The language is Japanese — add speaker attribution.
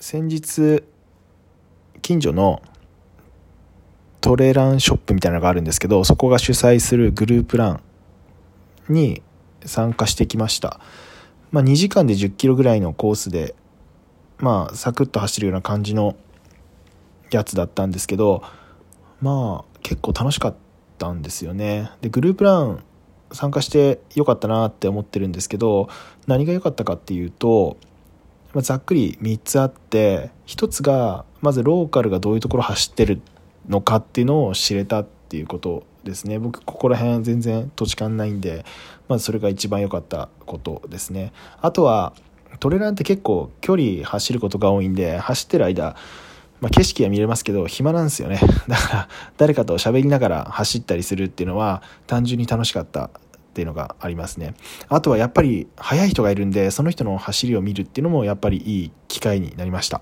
Speaker 1: 先日近所のトレランショップみたいなのがあるんですけどそこが主催するグループランに参加してきました、まあ、2時間で1 0キロぐらいのコースでまあサクッと走るような感じのやつだったんですけどまあ結構楽しかったんですよね。でグループラン参加してよかったなって思ってるんですけど何が良かったかっていうと、まあ、ざっくり3つあって1つがまずローカルがどういうところ走ってるのかっていうのを知れたっていうことですね。僕ここら辺全然土地勘ないんでまずそれが一番良かったことですね。あとはトレランって結構距離走ることが多いんで走ってる間まあ、景色は見れますけど暇なんですよね。だから誰かと喋りながら走ったりするっていうのは単純に楽しかったっていうのがありますね。あとはやっぱり速い人がいるんでその人の走りを見るっていうのもやっぱりいい機会になりました。